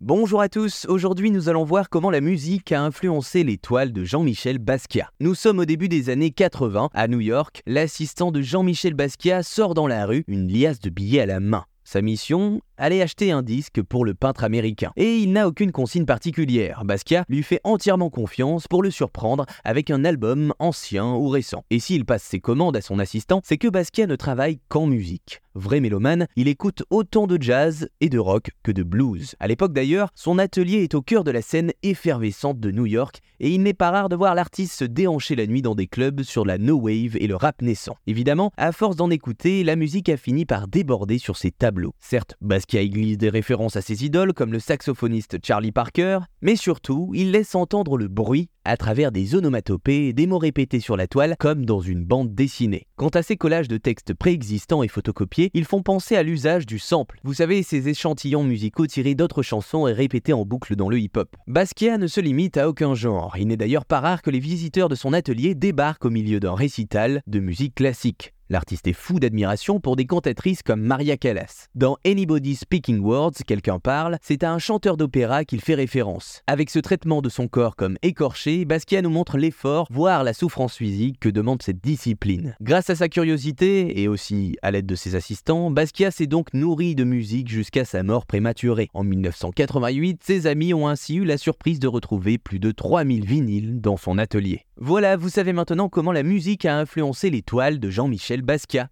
Bonjour à tous, aujourd'hui nous allons voir comment la musique a influencé les toiles de Jean-Michel Basquiat. Nous sommes au début des années 80, à New York, l'assistant de Jean-Michel Basquiat sort dans la rue, une liasse de billets à la main. Sa mission? Aller acheter un disque pour le peintre américain. Et il n'a aucune consigne particulière. Basquiat lui fait entièrement confiance pour le surprendre avec un album ancien ou récent. Et s'il passe ses commandes à son assistant, c'est que Basquiat ne travaille qu'en musique. Vrai mélomane, il écoute autant de jazz et de rock que de blues. À l'époque d'ailleurs, son atelier est au cœur de la scène effervescente de New York et il n'est pas rare de voir l'artiste se déhancher la nuit dans des clubs sur la no wave et le rap naissant. Évidemment, à force d'en écouter, la musique a fini par déborder sur ses tableaux. Certes, Basquiat y glisse des références à ses idoles comme le saxophoniste Charlie Parker, mais surtout, il laisse entendre le bruit à travers des onomatopées et des mots répétés sur la toile comme dans une bande dessinée. Quant à ces collages de textes préexistants et photocopiés, ils font penser à l'usage du sample. Vous savez, ces échantillons musicaux tirés d'autres chansons et répétés en boucle dans le hip-hop. Basquiat ne se limite à aucun genre. Il n'est d'ailleurs pas rare que les visiteurs de son atelier débarquent au milieu d'un récital de musique classique. L'artiste est fou d'admiration pour des cantatrices comme Maria Callas. Dans Anybody Speaking Words, quelqu'un parle, c'est à un chanteur d'opéra qu'il fait référence. Avec ce traitement de son corps comme écorché, Basquiat nous montre l'effort, voire la souffrance physique que demande cette discipline. Grâce à sa curiosité, et aussi à l'aide de ses assistants, Basquiat s'est donc nourri de musique jusqu'à sa mort prématurée. En 1988, ses amis ont ainsi eu la surprise de retrouver plus de 3000 vinyles dans son atelier. Voilà, vous savez maintenant comment la musique a influencé les toiles de Jean-Michel Basquiat.